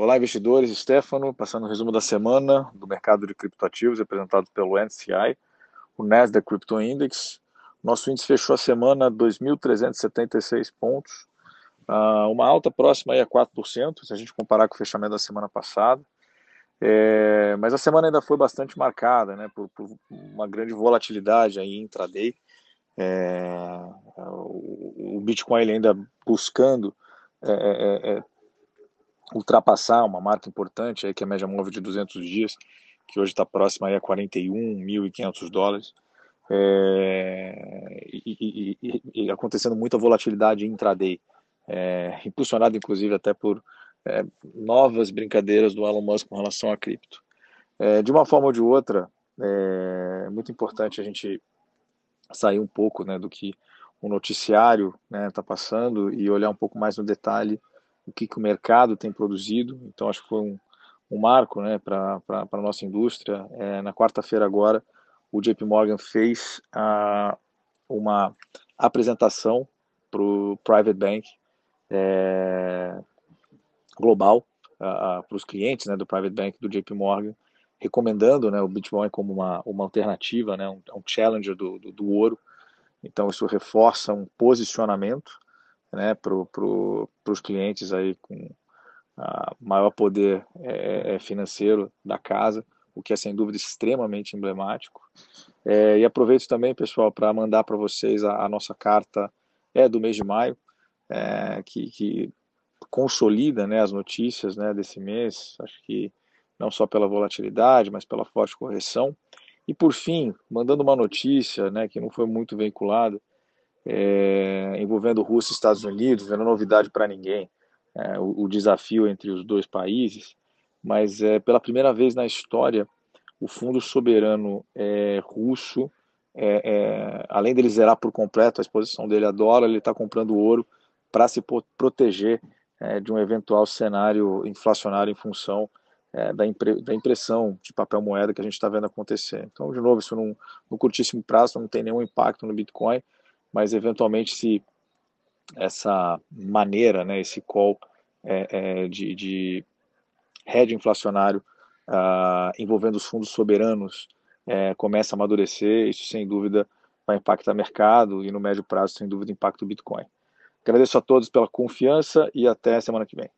Olá, investidores. Stefano, passando o resumo da semana do mercado de criptoativos, apresentado pelo NCI, o Nasdaq Crypto Index. Nosso índice fechou a semana 2.376 pontos, uh, uma alta próxima aí a 4%, se a gente comparar com o fechamento da semana passada. É, mas a semana ainda foi bastante marcada né, por, por uma grande volatilidade aí intraday. É, o, o Bitcoin ainda buscando é, é, é ultrapassar uma marca importante, aí, que é a média móvel de 200 dias, que hoje está próxima aí a 41.500 dólares, é, e, e, e, acontecendo muita volatilidade intraday, é, impulsionado inclusive até por é, novas brincadeiras do Elon Musk com relação a cripto. É, de uma forma ou de outra, é muito importante a gente sair um pouco né, do que o noticiário está né, tá passando e olhar um pouco mais no detalhe o que, que o mercado tem produzido. Então, acho que foi um, um marco né, para a nossa indústria. É, na quarta-feira, agora, o JP Morgan fez a, uma apresentação para o Private Bank é, global, para os clientes né, do Private Bank do JP Morgan, recomendando né, o Bitcoin como uma, uma alternativa, né, um, um challenger do, do, do ouro. Então, isso reforça um posicionamento né, para pro, os clientes aí com maior poder é, é, financeiro da casa, o que é sem dúvida extremamente emblemático. É, e aproveito também, pessoal, para mandar para vocês a, a, nossa carta é do mês de maio, é, que, que, consolida né, as notícias né, desse mês, acho que não só pela volatilidade, mas pela forte correção. E por fim, mandando uma notícia né, que não foi muito veiculada, é, envolvendo Rússia e Estados Unidos, não é novidade para ninguém, é, o, o, desafio entre os dois países, mas é, pela primeira vez na história, o Fundo Soberano é, Russo, é, é, além dele zerar por completo a exposição dele a dólar, ele está comprando ouro para se proteger é, de um eventual cenário inflacionário em função da, impre da, impressão de papel moeda que a gente está vendo acontecer. Então, de novo, isso no curtíssimo prazo não tem nenhum impacto no Bitcoin, mas eventualmente se essa maneira, né, esse call é, é, de, de hedge inflacionário uh, envolvendo os fundos soberanos é, começa a amadurecer, isso sem dúvida vai impactar o mercado e no médio prazo, sem dúvida, impacta o Bitcoin. Agradeço a todos pela confiança e até semana que vem.